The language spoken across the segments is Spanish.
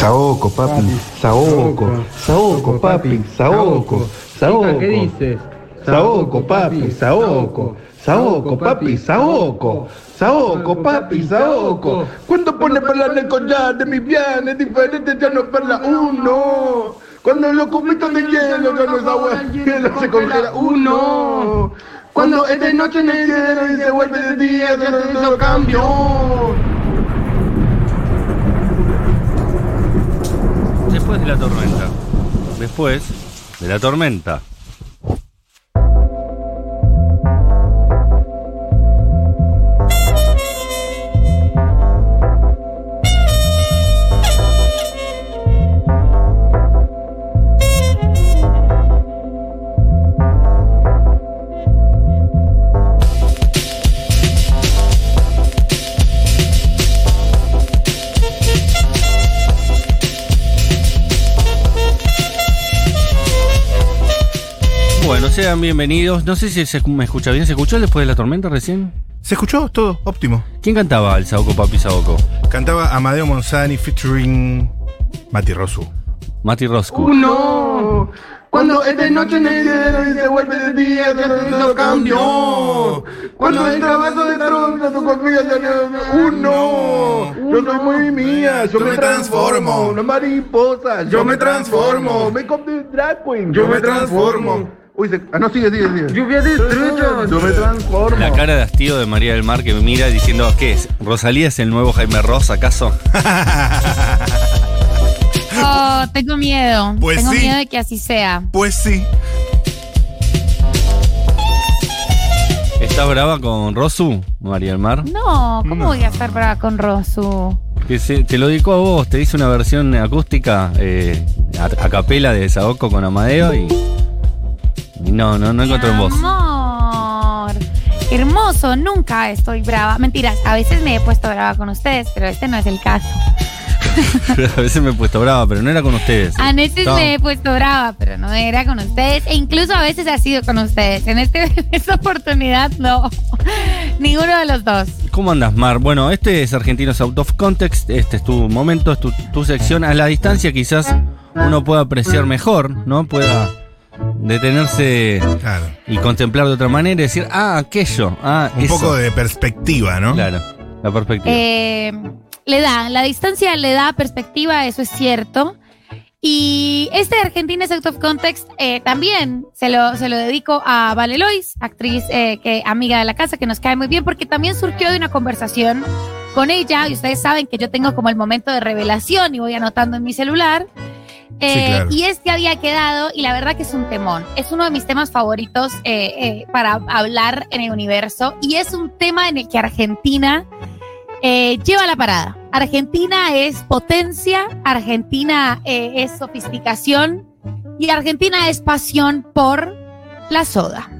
Saoco, papi. Saoco. Saoco, papi. Saoco. Saoco. ¿Qué dices? Saoco, papi. Saoco. Saoco, papi. Saoco. Saoco, papi. Saoco. Cuando pone para el collar de mis bienes diferentes ya no parla uno. Cuando los cubitos de hielo ya no es agua, hielo se congela uno. Cuando es de noche en el cielo y se vuelve de día, ya no cambio. De la tormenta. Después de la tormenta. Sean bienvenidos. No sé si se me escucha bien. ¿Se escuchó después de la tormenta recién? Se escuchó todo, óptimo. ¿Quién cantaba el Saoco Papi Saoco? Cantaba Amadeo Monzani featuring Mati Rosu. Mati Roscu. Uno. Cuando es de noche en el cielo y se vuelve de día, ya no cambio. Cuando entra vaso de tronca, tu confía ya no. Uno. Yo soy muy mía, yo, me, transformo. Una mariposa, yo, me transformo. Me de drag queen, yo, me transformo. Uy, se... ah, no, sigue, sigue, sigue. Lluvia de estrellas. Yo me transformo. La cara de hastío de María del Mar que me mira diciendo, ¿qué es? ¿Rosalía es el nuevo Jaime Ross, acaso? Oh, tengo miedo. Pues tengo sí. miedo de que así sea. Pues sí. ¿Estás brava con Rosu, María del Mar? No, ¿cómo voy a estar brava con Rosu? Que se- te lo dedicó a vos, te hice una versión acústica eh, a, a capela de Saoco con Amadeo y no, no, no encontró en vos. Amor. Hermoso, nunca estoy brava. Mentiras, a veces me he puesto brava con ustedes, pero este no es el caso. a veces me he puesto brava, pero no era con ustedes. A veces me he puesto brava, pero no era con ustedes. E incluso a veces ha sido con ustedes. En este, en esta oportunidad, no. Ninguno de los dos. ¿Cómo andas, Mar? Bueno, este es Argentinos Out of Context, este es tu momento, es tu, tu sección. A la distancia quizás uno pueda apreciar mejor, ¿no? Pueda detenerse Claro. y contemplar de otra manera y decir, ah, aquello, ah, Un eso. poco de perspectiva, ¿no? Claro, la perspectiva. Eh, le da, la distancia le da perspectiva, eso es cierto. Y este Argentina is Out of Context eh, también se lo, se lo dedico a Vale Lois, actriz eh, que, amiga de la casa, que nos cae muy bien, porque también surgió de una conversación con ella. Y ustedes saben que yo tengo como el momento de revelación y voy anotando en mi celular. Eh, claro. Y este había quedado, y la verdad que es un temón. Es uno de mis temas favoritos eh, eh, para hablar en el universo. Y es un tema en el que Argentina eh, lleva la parada. Argentina es potencia, Argentina es sofisticación y Argentina es pasión por la soda.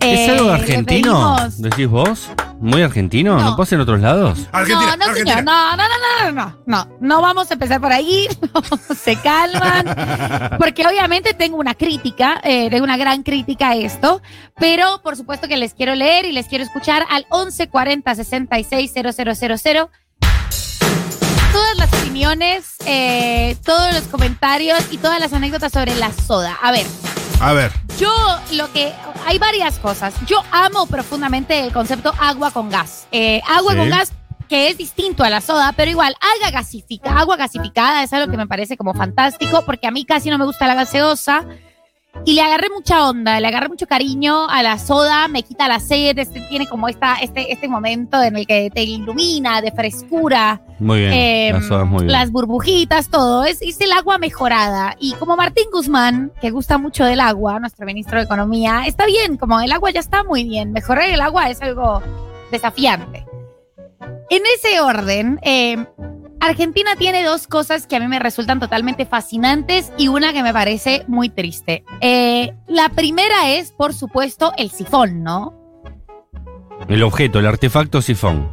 ¿Es algo argentino? ¿Decís vos? ¿Muy argentino? ¿No, No. pasa en otros lados? Argentina, no, no, Argentina. señor, no, no, no, no, no, no, no vamos a empezar por ahí, no, se calman, porque obviamente tengo una crítica, eh, tengo una gran crítica a esto, pero por supuesto que les quiero leer y les quiero escuchar al 1140 66 000 todas las opiniones, eh, todos los comentarios y todas las anécdotas sobre la soda. A ver, A ver. yo lo que hay varias cosas. Yo amo profundamente el concepto agua con gas. Eh, agua Sí. con gas que es distinto a la soda, pero igual agua gasificada, agua gasificada es algo que me parece como fantástico porque a mí casi no me gusta la gaseosa. Y le agarré mucha onda, le agarré mucho cariño a la soda, me quita la sed, este, tiene como esta, este, este momento en el que te ilumina de frescura. Muy bien. Eh, las sodas muy bien. Las burbujitas, todo. Es, es el agua mejorada. Y como Martín Guzmán, que gusta mucho del agua, nuestro ministro de Economía, está bien, como el agua ya está muy bien. Mejorar el agua es algo desafiante. En ese orden, eh, Argentina tiene dos cosas que a mí me resultan totalmente fascinantes y una que me parece muy triste. Eh, la primera es, por supuesto, el sifón, ¿no? El objeto, el artefacto sifón.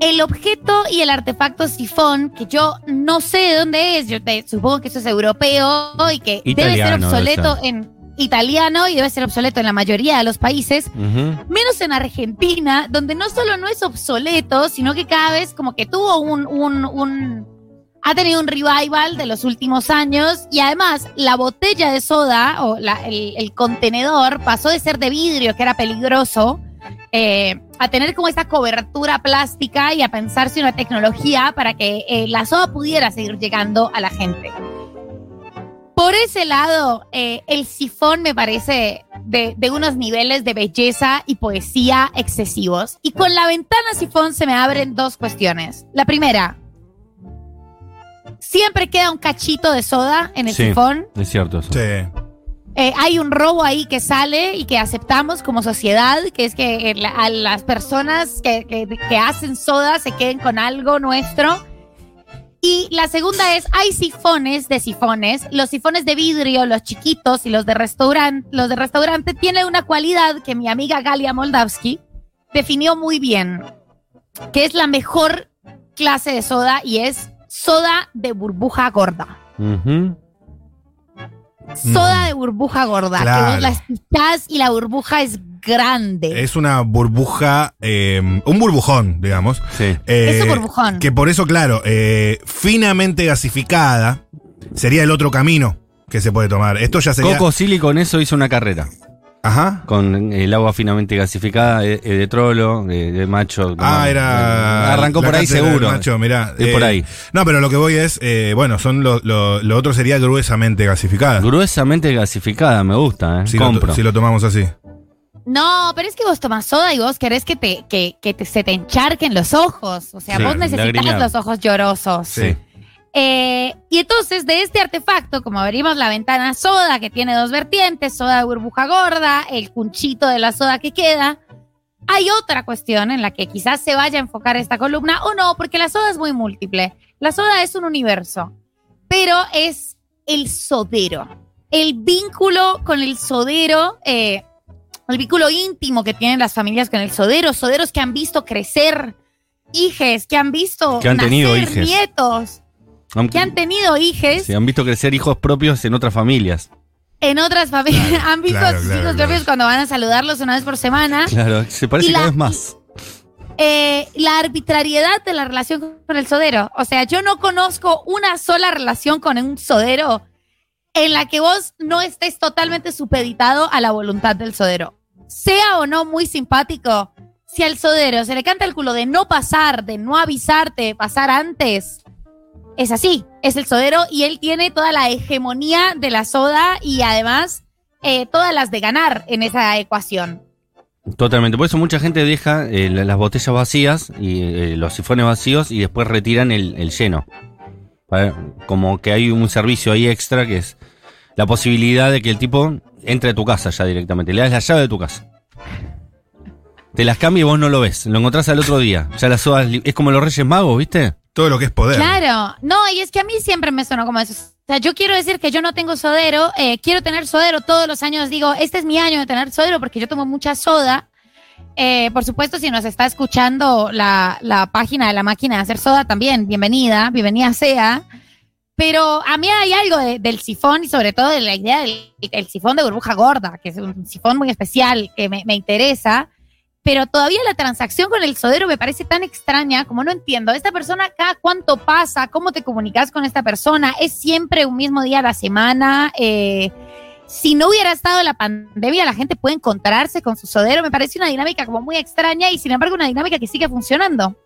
el objeto y el artefacto sifón, que yo no sé de dónde es, yo te- supongo que eso es europeo y que debe ser obsoleto en italiano y debe ser obsoleto en la mayoría de los países, menos en Argentina, donde no solo no es obsoleto, sino que cada vez como que tuvo un, un, un ha tenido un revival de los últimos años y además la botella de soda o la- el, el contenedor pasó de ser de vidrio, que era peligroso, eh, a tener como esta cobertura plástica y a pensarse una tecnología para que eh, la soda pudiera seguir llegando a la gente. Por ese lado, eh, el sifón me parece de, de unos niveles de belleza y poesía excesivos. Y con la ventana sifón se me abren dos cuestiones. La primera, siempre queda un cachito de soda en el Sí. sifón. Es cierto eso. Sí. Eh, hay un robo ahí que sale y que aceptamos como sociedad, que es que eh, la- a las personas que, que- que hacen soda se queden con algo nuestro. Y la segunda es, hay sifones de sifones. Los sifones de vidrio, los chiquitos y los de restaurante, los de restaurante tienen una cualidad que mi amiga Galia Moldavsky definió muy bien, que es la mejor clase de soda y es soda de burbuja gorda. Soda de burbuja gorda, que Claro. vos la escuchás y la burbuja es grande. Es una burbuja, eh, un burbujón, digamos. Sí. Eh, Es un burbujón. Que por eso, claro, eh, finamente gasificada sería el otro camino que se puede tomar. Esto ya sería. Coco Silly con eso hizo una carrera. Ajá. Con el agua finamente gasificada, eh, eh, de trolo, de, de macho. Ah, era. Arrancó la por ahí seguro. Macho, mirá, Es por eh, ahí. No, pero lo que voy es, eh, bueno, son lo, lo- lo otro sería gruesamente gasificada. Gruesamente gasificada, me gusta, ¿eh? si, lo, Compro. to- si lo tomamos así. No, pero es que vos tomás soda y vos querés que, te, que, que te- se te encharquen los ojos. O sea, Sí, vos necesitas los ojos llorosos. Sí. Eh, y entonces, de este artefacto, como abrimos la ventana soda, que tiene dos vertientes, soda de burbuja gorda, el cunchito de la soda que queda, hay otra cuestión en la que quizás se vaya a enfocar esta columna o no, porque la soda es muy múltiple. La soda es un universo, pero es el sodero. El vínculo con el sodero, eh, el vínculo íntimo que tienen las familias con el sodero, soderos que han visto crecer hijes, que han visto Que han tenido hijes. nietos, Aunque- que han tenido hijes sí, han visto crecer hijos propios en otras familias. en otras familias, han visto claro, a sus claro, hijos claro. propios cuando van a saludarlos una vez por semana. Claro, se parece Y cada la- vez más. Eh, la arbitrariedad de la relación con el sodero. O sea, yo no conozco una sola relación con un sodero en la que vos no estés totalmente supeditado a la voluntad del sodero. Sea o no muy simpático, si al sodero se le canta el culo de no pasar, de no avisarte, pasar antes, es así, es el sodero y él tiene toda la hegemonía de la soda y además eh, todas las de ganar en esa ecuación. Totalmente. Por eso mucha gente deja eh, la- las botellas vacías y eh, los sifones vacíos y después retiran el lleno. Como que hay un servicio ahí extra que es la posibilidad de que el tipo entre a tu casa ya directamente. Le das la llave de tu casa. Te las cambia y vos no lo ves. Lo encontrás al otro día. Ya las sodas es como los Reyes Magos, ¿viste? Todo lo que es poder. Claro, no, y es que a mí siempre me sonó como eso. O sea, yo quiero decir que yo no tengo sodero, eh, quiero tener sodero todos los años. Digo, este es mi año de tener sodero porque yo tomo mucha soda. Eh, por supuesto, si nos está escuchando la, la página de la máquina de hacer soda también, bienvenida, bienvenida sea. Pero a mí hay algo de- del sifón y sobre todo de la idea del el sifón de burbuja gorda, que es un sifón muy especial que me, interesa. Pero todavía la transacción con el sodero me parece tan extraña, como no entiendo. Esta persona, cada cuánto pasa, cómo te comunicas con esta persona, es siempre un mismo día a la semana. Eh, si no hubiera estado la pandemia, la gente puede encontrarse con su sodero. Me parece una dinámica como muy extraña y sin embargo una dinámica que sigue funcionando.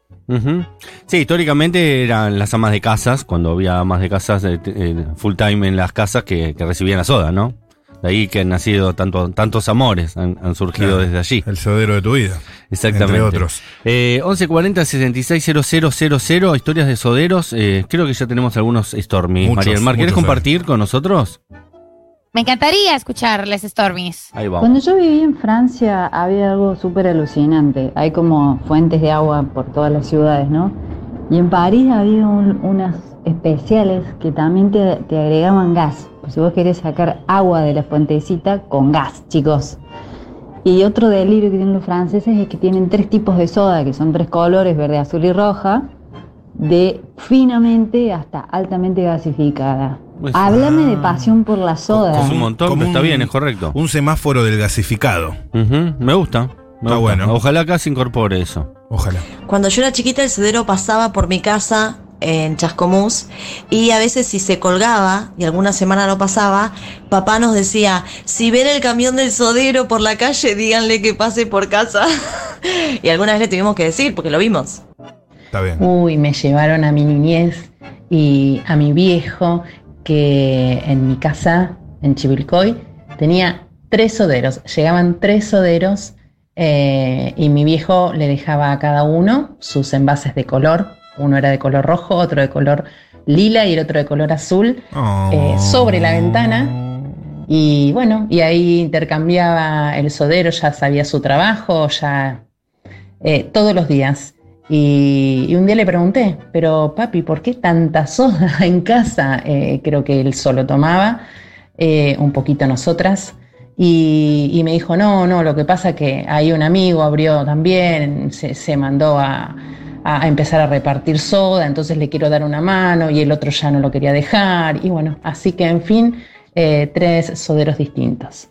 Sí, históricamente eran las amas de casas, cuando había amas de casas eh, eh, full time en las casas que, que recibían la soda, ¿no? De ahí que han nacido tanto, tantos amores, han, han surgido Claro. desde allí. El sodero de tu vida. Exactamente. Entre otros. Eh, 1140 660000, historias de soderos. Eh, creo que ya tenemos algunos Stormy. Muchos, María del Mar, ¿quieres muchos, compartir con nosotros? Me encantaría escucharles Stormies. Ahí vamos. Cuando yo viví en Francia había algo súper alucinante. Hay como fuentes de agua por todas las ciudades, ¿no? Y en París había un- unas especiales que también te, te agregaban gas. Pues si vos querés sacar agua de la fuentecita con gas, chicos. Y otro delirio que tienen los franceses es que tienen tres tipos de soda, que son tres colores, verde, azul y roja, de finamente hasta altamente gasificada. Pues- Háblame de pasión por la soda. Es un montón, Como pero está un- bien, es correcto. Un semáforo del gasificado. Me gusta. me Está gusta. bueno. Ojalá acá se incorpore eso. Ojalá. Cuando yo era chiquita el sodero pasaba por mi casa en Chascomús y a veces si se colgaba y alguna semana no pasaba, papá nos decía, si ven el camión del sodero por la calle, díganle que pase por casa. y alguna vez le tuvimos que decir porque lo vimos. Está bien. Uy, me llevaron a mi niñez y a mi viejo que en mi casa, en Chivilcoy, tenía tres soderos. Llegaban tres soderos eh, y mi viejo le dejaba a cada uno sus envases de color. Uno era de color rojo, otro de color lila y el otro de color azul Oh. eh, sobre la ventana. Y bueno, y ahí intercambiaba el sodero, ya sabía su trabajo, ya eh, todos los días. Y, un día le pregunté, pero papi, ¿por qué tanta soda en casa? Eh, creo que él solo tomaba, eh, un poquito nosotras. Y, me dijo, no, no, lo que pasa que hay un amigo abrió también, se, mandó a empezar a repartir soda, entonces le quiero dar una mano y el otro ya no lo quería dejar. Y bueno, así que en fin, eh, tres soderos distintos.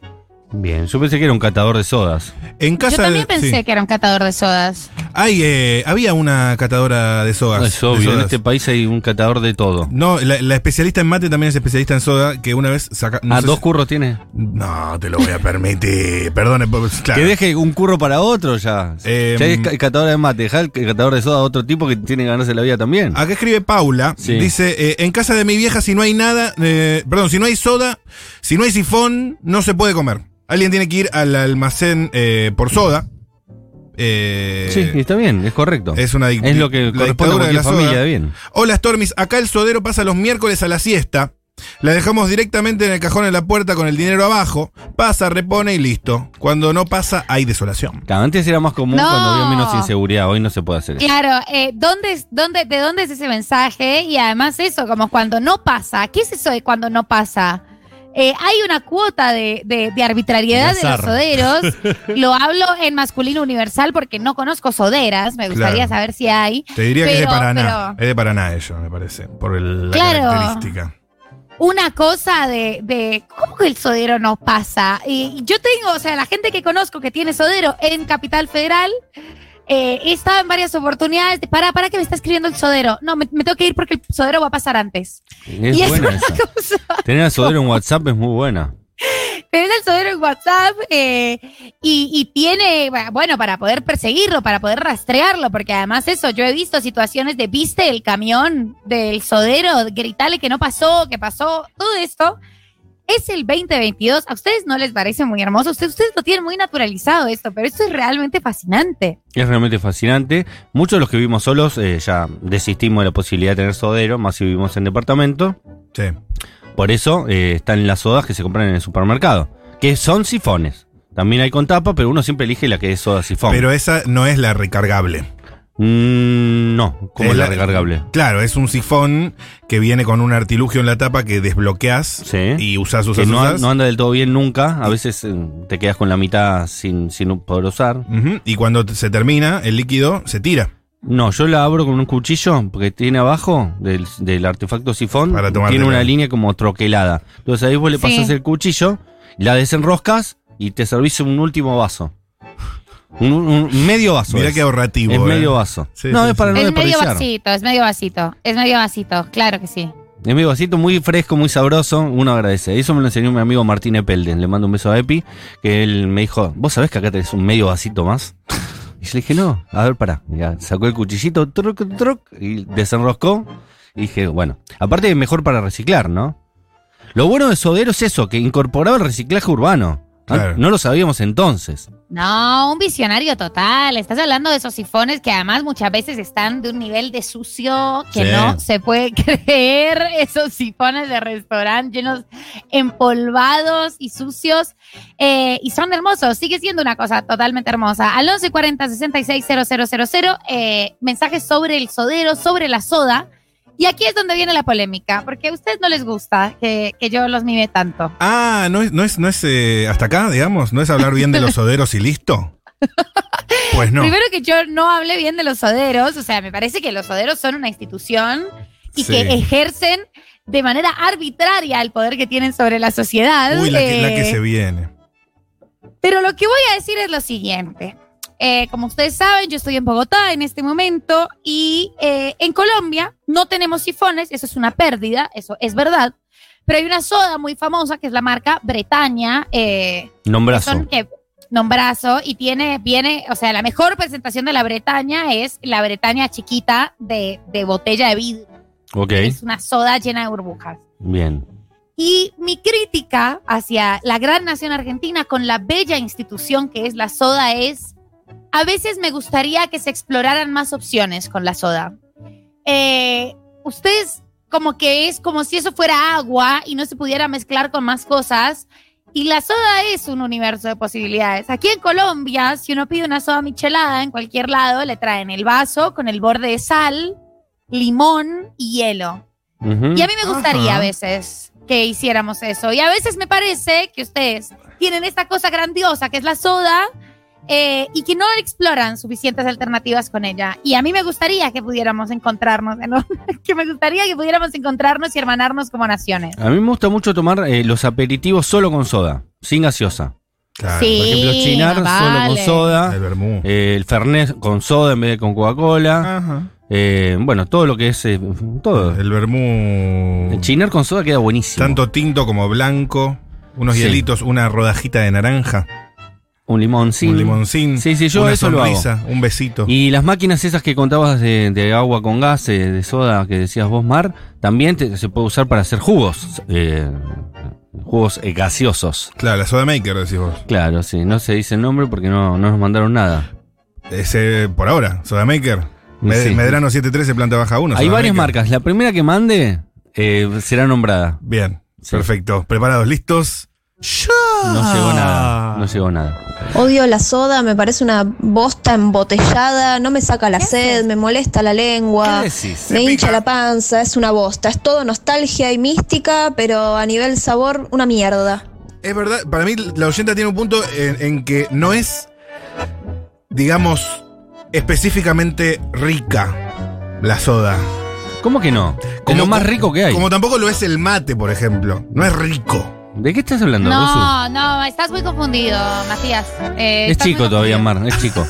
Bien, yo pensé que era un catador de sodas. En Yo casa también de- pensé sí. que era un catador de sodas. Hay, eh, había una catadora de sodas. es de obvio, en este país hay un catador de todo. No, la, la especialista en mate también es especialista en soda, que una vez saca... no ah, dos si- curros tiene. No, te lo voy a permitir. Perdone, pues, claro. Que deje un curro para otro ya. Eh, ya es ca- catador de mate, deja el catador de soda a otro tipo que tiene que ganarse la vida también. Acá escribe Paula, Sí. dice, eh, en casa de mi vieja si no hay nada, eh, perdón, si no hay soda, si no hay sifón, no se puede comer. Alguien tiene que ir al almacén eh, por soda. Eh, sí, y está bien, es correcto. es una Es lo que la corresponde a de la familia soda. de bien. Hola Stormis, acá el sodero pasa los miércoles a la siesta. La dejamos directamente en el cajón en la puerta con el dinero abajo. Pasa, repone y listo. Cuando no pasa, hay desolación. Claro, antes era más común No. cuando había menos inseguridad, hoy no se puede hacer eso. Claro, eh, ¿dónde, es- dónde, ¿de dónde es ese mensaje? Y además eso, como cuando no pasa. ¿Qué es eso de cuando no pasa? Eh, hay una cuota de, de- de arbitrariedad de, De los soderos. Lo hablo en masculino universal porque no conozco soderas. Me gustaría Claro. saber si hay. Te diría que es de Pero- Paraná. Es de Paraná ello, me parece. Por el- la Claro. característica. una cosa de, de ¿cómo que el sodero no pasa? Y yo tengo, o sea, la gente que conozco que tiene sodero en Capital Federal, eh, he estado en varias oportunidades. de, para, para que me está escribiendo el sodero. No, me, me tengo que ir porque el sodero va a pasar antes. Es y buena una esa. cosa. Tener a Sodero en WhatsApp es muy buena. Tenés el sodero en WhatsApp eh, y, y tiene, bueno, para poder perseguirlo, para poder rastrearlo, porque además eso, yo he visto situaciones de, viste el camión del sodero, gritarle que no pasó, que pasó, todo esto. Es el 2022. ¿A ustedes no les parece muy hermoso? Ustedes, ustedes lo tienen muy naturalizado esto, pero esto es realmente fascinante. Es realmente fascinante. Muchos de los que vivimos solos eh, ya desistimos de la posibilidad de tener sodero, más si vivimos en departamento. Sí. Por eso eh, están las sodas que se compran en el supermercado, que son sifones. También hay con tapa, pero uno siempre elige la que es soda sifón. Pero esa no es la recargable. Mm, no, como Es la recargable. Claro, es un sifón que viene con un artilugio en la tapa que desbloqueas Sí. y usas, Que usas, no, usas. no anda del todo bien nunca. A veces eh, te quedas con la mitad sin, sin poder usar. Y cuando se termina, el líquido se tira. No, yo la abro con un cuchillo porque tiene abajo del, del artefacto sifón, Para tiene una línea como troquelada. Entonces ahí vos le Sí. pasás el cuchillo, la desenroscas y te servís un último vaso. Un, un medio vaso. Mirá es. qué ahorrativo. Es eh. medio vaso. Sí, no, sí, es para no es medio desperdiciar. vasito, es medio vasito, es medio vasito, claro que sí. Es medio vasito, muy fresco, muy sabroso. Uno agradece. Eso me lo enseñó mi amigo Martín Epelden. Le mando un beso a Epi. Que él me dijo: ¿Vos sabés que acá tenés un medio vasito más? Y yo le dije: No, a ver, pará. Ya sacó el cuchillito, truc, truc, y desenroscó. Y dije: Bueno, aparte es mejor para reciclar, ¿no? Lo bueno de Sodero es eso, que incorporaba el reciclaje urbano. Claro. No lo sabíamos entonces. No, un visionario total. Estás hablando de esos sifones que además muchas veces están de un nivel de sucio que Sí. no se puede creer. Esos sifones de restaurante llenos empolvados y sucios. eh, y son hermosos. Sigue siendo una cosa totalmente hermosa. Al 1140 660000, eh, mensajes sobre el sodero, sobre la soda. Y aquí es donde viene la polémica, porque a ustedes no les gusta que, que yo los mime tanto. Ah, no es, no es, no es eh, hasta acá, digamos, no es hablar bien de los soderos y listo. Pues no. Primero que yo no hablé bien de los soderos, o sea, me parece que los soderos son una institución y Sí. que ejercen de manera arbitraria el poder que tienen sobre la sociedad. Uy, la que, la que eh, se viene. Pero lo que voy a decir es lo siguiente. Eh, como ustedes saben, yo estoy en Bogotá en este momento y eh, en Colombia no tenemos sifones, eso es una pérdida, eso es verdad. Pero hay una soda muy famosa que es la marca Bretaña. Eh, Nombrazo. son que nombrazo y tiene, viene, o sea, la mejor presentación de la Bretaña es la Bretaña chiquita de, de botella de vidrio. Ok, Es una soda llena de burbujas. bien. Y mi crítica hacia la gran nación argentina con la bella institución que es la soda es, a veces me gustaría que se exploraran más opciones con la soda. Eh, ustedes como que es como si eso fuera agua y no se pudiera mezclar con más cosas. Y la soda es un universo de posibilidades. Aquí en Colombia, si uno pide una soda michelada en cualquier lado, le traen el vaso con el borde de sal, limón y hielo. Y a mí me gustaría a veces que hiciéramos eso. Y a veces me parece que ustedes tienen esta cosa grandiosa que es la soda eh, y que no exploran suficientes alternativas con ella. Y a mí me gustaría que pudiéramos encontrarnos, ¿no? que me gustaría que pudiéramos encontrarnos y hermanarnos como naciones. A mí me gusta mucho tomar eh, los aperitivos solo con soda, sin gaseosa. Claro. Sí. Por ejemplo, chinar solo con soda, El vermú. eh, el fernet con soda en vez de con Coca-Cola. Eh, bueno, todo lo que es. eh, todo. El vermú. El chinar con soda queda buenísimo. Tanto tinto como blanco. Unos Sí. hielitos, una rodajita de naranja, un limoncín. un limoncín, Sí, sí, yo una eso lo hago. sonrisa, un besito. Y las máquinas esas que contabas de, de agua con gas, eh, de soda que decías vos, Mar, también te- se puede usar para hacer jugos. eh, jugos eh, gaseosos. Claro, la soda maker, decís vos. Claro, sí. No se dice el nombre porque no, no nos mandaron nada. Ese, por ahora, soda maker. Sí. Medrano 713, planta baja 1. Hay varias marcas. La primera que mande eh, será nombrada. Bien, Sí. perfecto. ¿Preparados? ¿Listos? ¡Ya! No llegó nada. No llegó nada. Odio la soda, me parece una bosta embotellada, no me saca la ¿Qué sed, me molesta la lengua, ¿Qué decís? me Se hincha pica. la panza, es una bosta, es todo nostalgia y mística, pero a nivel sabor, una mierda. Es verdad, para mí la oyenta tiene un punto en, en que no es, digamos, específicamente rica la soda. ¿Cómo que no? es lo más rico que hay. Como tampoco lo es el mate, por ejemplo. No es rico. ¿De qué estás hablando? No, no, estás muy confundido, Matías. Eh, Es estás muy chico todavía, confundido. Mar, es chico.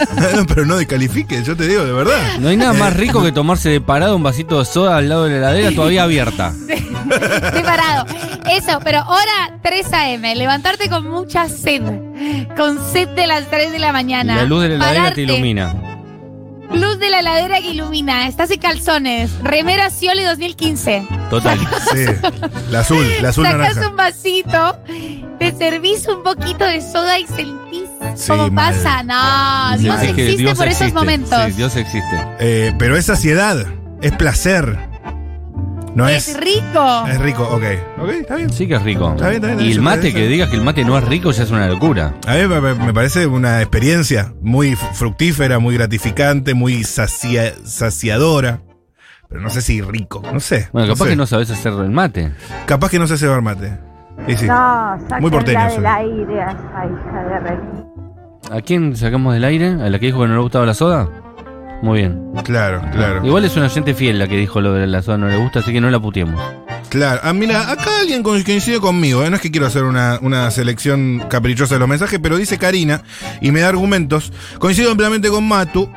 Pero no descalifique, yo te digo, de verdad. No hay nada más rico que tomarse de parado un vasito de soda al lado de la heladera todavía abierta. Estoy parado. Eso, pero hora 3 a.m. Levantarte con mucha sed. Con sed de las 3 de la mañana. la luz de la heladera Pararte, te ilumina. Luz de la heladera que ilumina. Estás en calzones. Remera Scioli 2015. Total. Sí, la azul, la azul Sacás naranja. un vasito, te servís un poquito de soda y sentís Sí, cómo mal. pasa. No, Dios Es que existe Dios por esos existe. momentos. Sí, Dios existe. Eh, pero es saciedad, es placer. No es. es rico. Es rico, ok. Ok, está bien. Sí que es rico. Está bien, está bien, y el mate, que digas que el mate no es rico ya es una locura. A mí me, me- me parece una experiencia muy fructífera, muy gratificante, muy sacia- saciadora. Pero no sé si rico, no sé. Bueno, capaz sé. que no sabes hacer el mate. Capaz que no sé cebar mate. Y sí. No, Muy porteño del aire a esa hija de re. ¿A quién sacamos del aire? ¿A la que dijo que no le gustaba la soda? Muy bien. Claro, claro. Igual es una oyente fiel la que dijo lo de la soda no le gusta, así que no la puteemos. Claro. Ah, mira, acá alguien co- coincide conmigo. ¿eh? No es que quiero hacer una, una selección caprichosa de los mensajes, pero dice Karina y me da argumentos. Coincido ampliamente con Matu.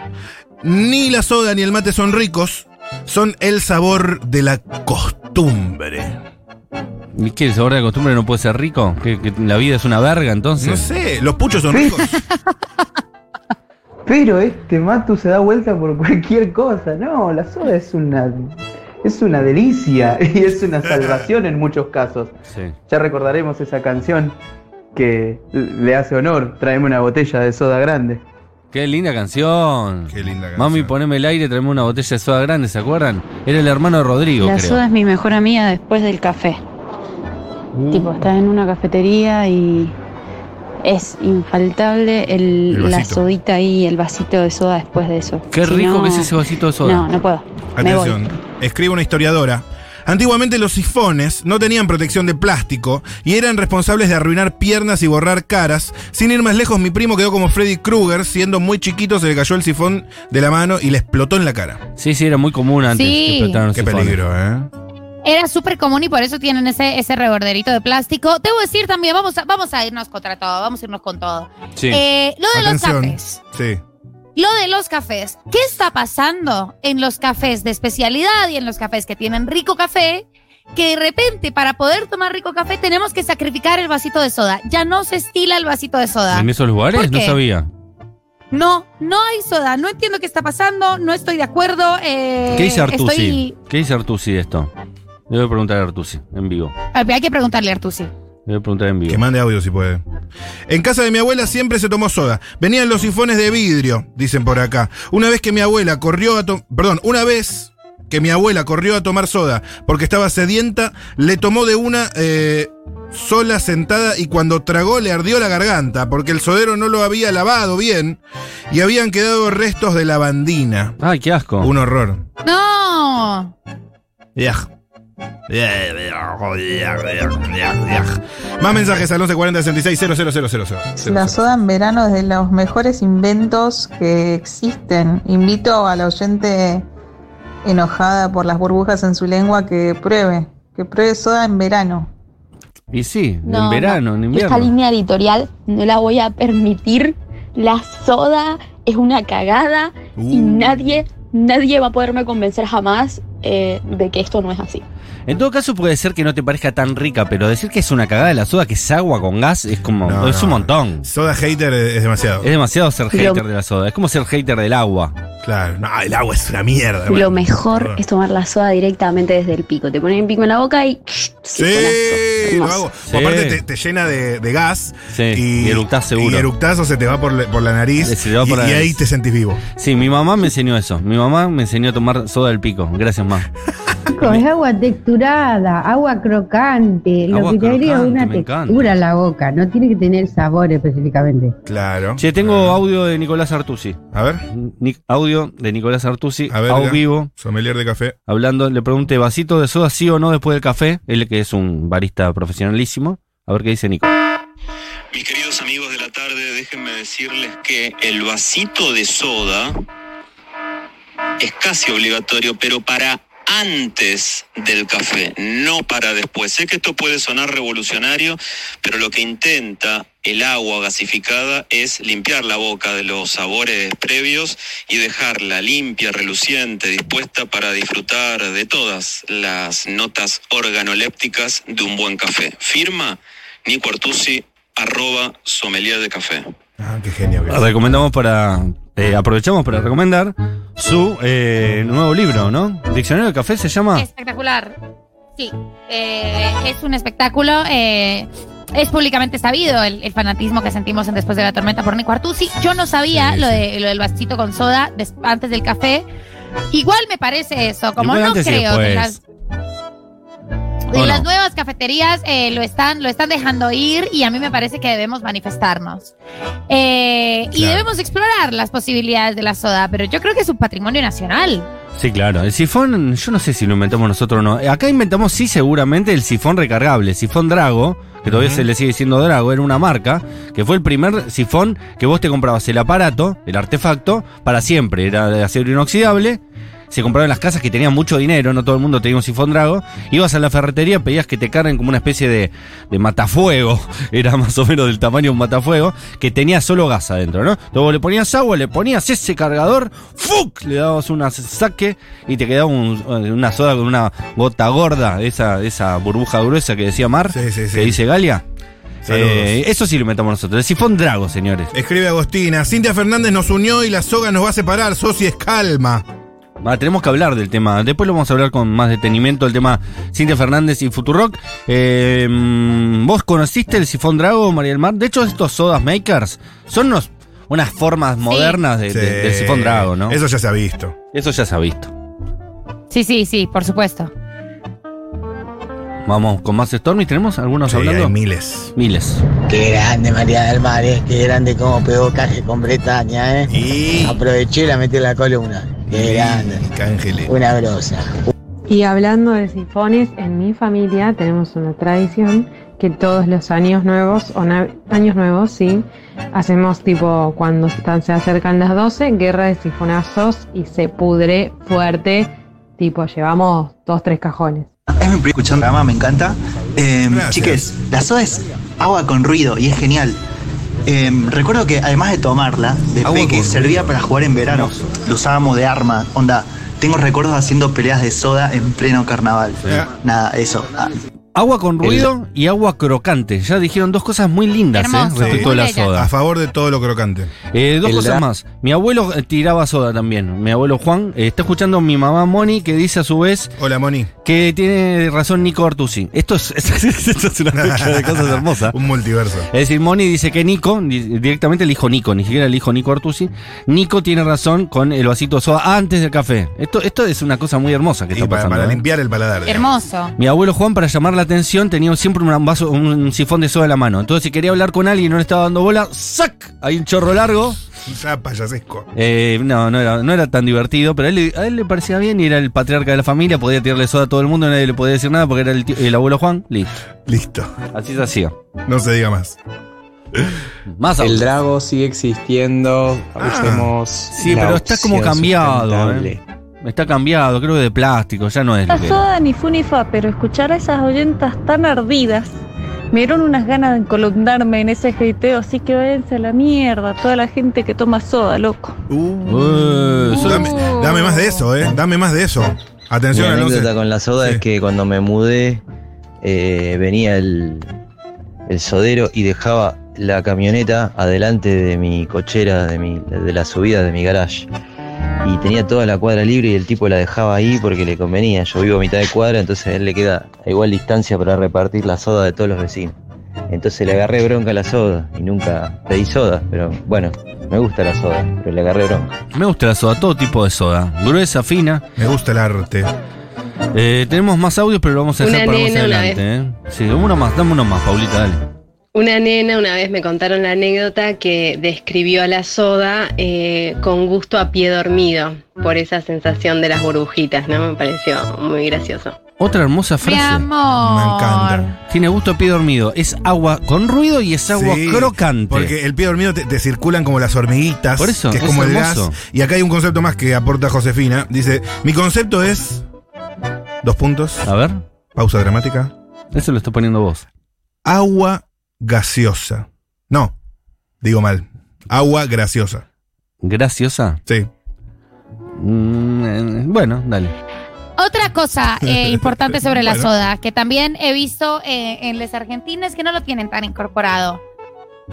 Ni la soda ni el mate son ricos. Son el sabor de la costumbre. ¿Y qué? ¿El sabor de la costumbre no puede ser rico? ¿Que, que la vida es una verga entonces? No sé, los puchos son ricos. Pero este Matu se da vuelta por cualquier cosa. No, la soda es una. Es una delicia y es una salvación en muchos casos. Sí. Ya recordaremos esa canción que le hace honor. Traeme una botella de soda grande. Qué linda canción. Qué linda canción. Mami, poneme el aire, traeme una botella de soda grande, ¿se acuerdan? Era el hermano de Rodrigo, La creo. soda es mi mejor amiga después del café. Uh. Tipo, estás en una cafetería y es infaltable el, El la sodita ahí, el vasito de soda después de eso. Qué Si rico no- que es ese vasito de soda. No, no puedo. Atención, escribe una historiadora. Antiguamente los sifones no tenían protección de plástico y eran responsables de arruinar piernas y borrar caras. Sin ir más lejos, mi primo quedó como Freddy Krueger, siendo muy chiquito, se le cayó el sifón de la mano y le explotó en la cara. Sí, sí, era muy común antes Sí. que explotaran los Qué sifones. peligro, ¿eh? Era súper común y por eso tienen ese, ese reborderito de plástico. Debo decir también, vamos a, vamos a irnos contra todo, vamos a irnos con todo. Sí. Eh, lo de Atención. los cafés. Sí. Lo de los cafés. ¿Qué está pasando en los cafés de especialidad y en los cafés que tienen rico café? Que de repente, para poder tomar rico café, tenemos que sacrificar el vasito de soda. Ya no se estila el vasito de soda. ¿En esos lugares? ¿Por No sabía. No, no hay soda. No entiendo qué está pasando. No estoy de acuerdo. eh, ¿Qué dice Artusi? Estoy... ¿Qué dice Artusi de esto? Le voy a preguntar a Artusi en vivo. Hay que preguntarle a Artusi. Voy a preguntar en vivo. Que mande audio si puede. En casa de mi abuela siempre se tomó soda. Venían los sifones de vidrio, dicen por acá. Una vez que mi abuela corrió a tomar. Perdón, una vez que mi abuela corrió a tomar soda porque estaba sedienta, le tomó de una eh, sola sentada y cuando tragó le ardió la garganta porque el sodero no lo había lavado bien y habían quedado restos de lavandina. Ay, qué asco. Un horror. No. Yaj. Más mensajes al 1140 66 La soda en verano es de los mejores inventos que existen. Invito a la oyente enojada por las burbujas en su lengua que pruebe, que pruebe soda en verano. Y sí, No, en verano, en Esta invierno. línea editorial no la voy a permitir. La soda es una cagada y Uh. nadie, nadie va a poderme convencer jamás eh, de que esto no es así. En todo caso puede ser que no te parezca tan rica, pero decir que es una cagada de la soda, que es agua con gas, es como, No, es no. un montón. Soda hater es demasiado. Es demasiado ser Lo- hater de la soda. Es como ser hater del agua. Claro, no, el agua es una mierda. Lo Bueno, mejor perdón. es tomar la soda directamente desde el pico. Te ponen el pico en la boca y... Sí, sifonazo. lo Hermoso. hago. Sí. Aparte te, te llena de, de gas. Sí, y eructás seguro. Y eructás o se te va por, la- por la nariz. Se te va por y, la y ahí nariz. te sentís vivo. Sí, mi mamá me enseñó eso. Mi mamá me enseñó a tomar soda del pico. Gracias, mamá. Chicos, es agua texturada, agua crocante. Lo que te crocante, una me encanta. textura a la boca, no tiene que tener sabor específicamente. Claro. Che, tengo audio de Nicolás Artusi. A ver. Ni- audio de Nicolás Artusi, A ver. a vivo, Sommelier de café. hablando. Le pregunté, ¿vasito de soda sí o no después del café? Él que es un barista profesionalísimo. A ver qué dice Nico. Mis queridos amigos de la tarde, déjenme decirles que el vasito de soda es casi obligatorio, pero para antes del café, no para después. Sé que esto puede sonar revolucionario, pero lo que intenta el agua gasificada es limpiar la boca de los sabores previos y dejarla limpia, reluciente, dispuesta para disfrutar de todas las notas organolépticas de un buen café. Firma Nico Artusi, arroba sommelier de café. Ah, qué genio. Recomendamos para. Eh, aprovechamos para recomendar su eh, nuevo libro, ¿no? Diccionario de café se llama. Espectacular. Sí, eh, es un espectáculo. eh, es públicamente sabido el, el fanatismo que sentimos en Después de la Tormenta por Nico Artusi. Yo no sabía Sí, lo, de, lo del vasito con soda des- antes del café. Igual me parece eso, como Igual no creo de después. las, ¿O de no? las nuevas cafeterías eh, lo, están, lo están dejando ir y a mí me parece que debemos manifestarnos. Eh, Y debemos explorar las posibilidades de la soda, pero yo creo que es un patrimonio nacional. Sí, claro. El sifón, yo no sé si lo inventamos nosotros o no. Acá inventamos, sí, seguramente el sifón recargable. El sifón Drago, que todavía se le sigue diciendo Drago, era una marca, que fue el primer sifón que vos te comprabas el aparato, el artefacto, para siempre. Era de acero inoxidable. Se compraba en las casas que tenían mucho dinero, no todo el mundo tenía un sifón Drago. Ibas a la ferretería, pedías que te carguen como una especie de, de matafuego. Era más o menos del tamaño de un matafuego, que tenía solo gas adentro, ¿no? Luego le ponías agua, le ponías ese cargador, ¡fuc! Le dabas un saque y te quedaba un- una soda con una gota gorda, esa, esa burbuja gruesa que decía Mar, Sí, sí, sí. que dice Galia. Eh, eso sí lo inventamos nosotros. El sifón Drago, señores. Escribe Agostina. Cintia Fernández nos unió y la soga nos va a separar. Soci es calma. Ah, tenemos que hablar del tema. Después lo vamos a hablar con más detenimiento, el tema Cintia Fernández y Futurock. Eh, mm, ¿Vos conociste el sifón Drago, María del Mar? De hecho, estos sodas makers son unos, unas formas modernas de- de- del sifón Drago, ¿no? Eso ya se ha visto. Eso ya se ha visto. Sí, sí, sí, por supuesto. Vamos con más Stormy. ¿Tenemos algunos Sí, hablando? hay miles. Miles. Qué grande María del Mar, ¿eh? qué grande cómo pegó caje con Bretaña, ¿eh? Y. Aproveché y la metí en la columna. Qué grande. Cángele. Una grosa. Y hablando de sifones, en mi familia tenemos una tradición que todos los años nuevos, o años nuevos, sí, hacemos tipo cuando están- se acercan las 12, guerra de sifonazos y se pudre fuerte, tipo llevamos dos, tres cajones. Es mi primer escuchando me encanta. Eh, chiques, la soda es agua con ruido y es genial. Eh, recuerdo que además de tomarla, de Agua peque con servía para jugar en verano. Lo usábamos de arma. Onda, tengo recuerdos haciendo peleas de soda en pleno carnaval. Nada, eso. Agua con ruido y agua crocante. Ya dijeron dos cosas muy lindas ¿eh? Respecto Sí. de la soda. A favor de todo lo crocante. Eh, dos El cosas más. Mi abuelo eh, tiraba soda también. Mi abuelo Juan. Eh, está escuchando mi mamá Moni que dice a su vez. Hola Moni. Que tiene razón Nico Artusi. Esto es, esto es una mezcla de cosas hermosas. Un multiverso. Es decir, Moni dice que Nico, di- directamente el hijo Nico, ni siquiera el hijo Nico Artusi. Nico tiene razón con el vasito de soda antes del café. Esto, esto es una cosa muy hermosa que Y está para, pasando. para ¿eh? limpiar el paladar. Hermoso. Mi abuelo Juan, para llamar la atención, tenía siempre un vaso, un sifón de soda en la mano. Entonces, si quería hablar con alguien y no le estaba dando bola, ¡sac! Hay un chorro largo. Ya payasesco. Eh, no, no era, no era tan divertido, pero a él, le- a él le parecía bien y era el patriarca de la familia, podía tirarle soda a todo el mundo, nadie le podía decir nada porque era el, tío- el abuelo Juan. Listo. Listo. Así se hacía. No se diga más. Más El. Drago sigue existiendo. Usemos. Sí, pero está como cambiado. ¿eh? Está cambiado, creo que de plástico, ya no es lo La que era. soda ni fu ni fa, pero escuchar a esas oyentas tan ardidas me dieron unas ganas de encolumnarme en ese hateo, así que váyanse a la mierda, toda la gente que toma soda, loco. Uh, dame, dame más de eso, eh. Dame más de eso. Atención Mi anécdota 11. con la soda es que cuando me mudé eh, venía el, el sodero y dejaba la camioneta adelante de mi cochera, de, mi, de la subida de mi garage. Y tenía toda la cuadra libre y el tipo la dejaba ahí porque le convenía. Yo vivo a mitad de cuadra, entonces a él le queda a igual distancia para repartir la soda de todos los vecinos. Entonces le agarré bronca a la soda y nunca pedí soda, pero bueno, me gusta la soda, pero le agarré bronca. Me gusta la soda, todo tipo de soda. Gruesa, fina. Me gusta el arte. Eh, tenemos más audios, pero lo vamos a dejar Una para más adelante. ¿eh? Sí, uno más, dame uno más, Paulita, dale. Una nena una vez me contaron la anécdota que describió a la soda eh, con gusto a pie dormido, por esa sensación de las burbujitas, ¿no? Me pareció muy gracioso. Otra hermosa Mi frase. amor. Tiene gusto a pie dormido. Es agua con ruido y es agua Sí, crocante. Porque el pie dormido te, te circulan como las hormiguitas. Por eso, Que es es como el hermoso. gas. Y acá hay un concepto más que aporta Josefina. Dice: Mi concepto es. Dos puntos. A ver. Pausa dramática. Eso lo está poniendo vos. Agua gaseosa. No, digo mal. Agua graciosa. ¿Graciosa? Sí. Mm, eh, bueno, dale. Otra cosa eh, importante sobre la Bueno. soda, que también he visto eh, en las argentinas que no lo tienen tan incorporado.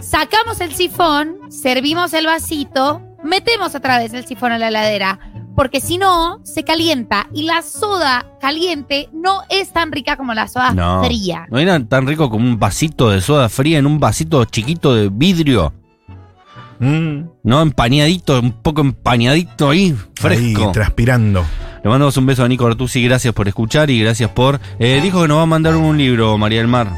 Sacamos el sifón, servimos el vasito, metemos otra vez el sifón a la heladera, porque si no, se calienta. Y la soda caliente no es tan rica como la soda No. fría. No era tan rico como un vasito de soda fría en un vasito chiquito de vidrio. Mm. No, empañadito, un poco empañadito ahí, fresco. Ahí, transpirando. Le mandamos un beso a Nico Artusi, gracias por escuchar y gracias por... eh, dijo que nos va a mandar un libro, María del Mar.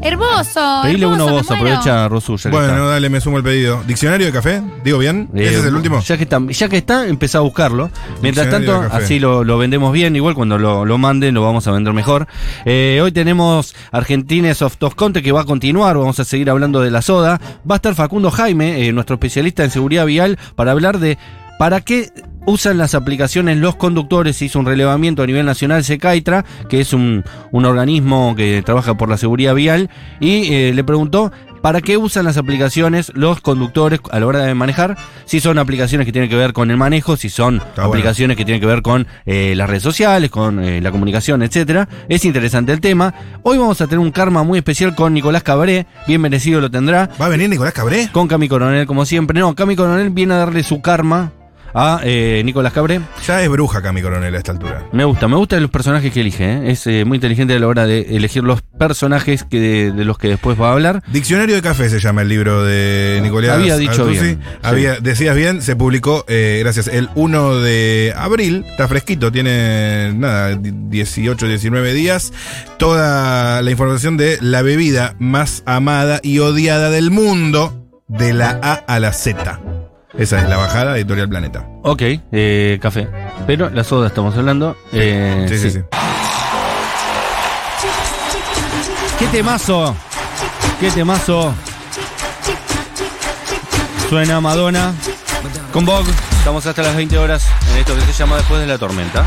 Hermoso. Pedile hermoso, uno vos, muero. aprovecha Rosu. ya que Bueno, está. dale, me sumo el pedido. ¿Diccionario de café? ¿Digo bien? Eh, ¿Ese es el último? Ya que está, ya que está empezá a buscarlo. Mientras tanto, así lo, lo vendemos bien. Igual cuando lo, lo manden, lo vamos a vender mejor. Eh, hoy tenemos Argentines of Tosconte que va a continuar. Vamos a seguir hablando de la soda. Va a estar Facundo Jaime, eh, nuestro especialista en seguridad vial, para hablar de para qué usan las aplicaciones los conductores. Se hizo un relevamiento a nivel nacional, SECAITRA, que es un, un organismo que trabaja por la seguridad vial, y eh, le preguntó ¿Para qué usan las aplicaciones los conductores a la hora de manejar? Si son aplicaciones que tienen que ver con el manejo, si son aplicaciones que tienen que ver con eh, las redes sociales, con eh, la comunicación, etcétera. Es interesante el tema. Hoy vamos a tener un karma muy especial con Nicolás Cabré. Bien merecido lo tendrá. ¿Va a venir Nicolás Cabré? Con Cami Coronel, como siempre. No, Cami Coronel viene a darle su karma a eh, Nicolás Cabré. Ya es bruja Cami Coronel a esta altura. Me gusta, me gustan los personajes que elige. ¿eh? Es eh, muy inteligente a la hora de elegir los personajes que de, de los que después va a hablar. Diccionario de café se llama el libro de Nicolás. Había dicho Artusi. bien, Había, sí. Decías bien, se publicó, gracias, el 1 de abril. Está fresquito, tiene nada, 18, 19 días. Toda la información de la bebida más amada y odiada del mundo, de la A a la Z. Esa es la bajada de Editorial Planeta. Ok, eh, café. Pero la soda estamos hablando. Eh, sí, sí, sí. ¿Qué temazo? ¿Qué temazo? Suena Madonna con Vogue. Estamos hasta las 20 horas en esto que se llama Después de la Tormenta.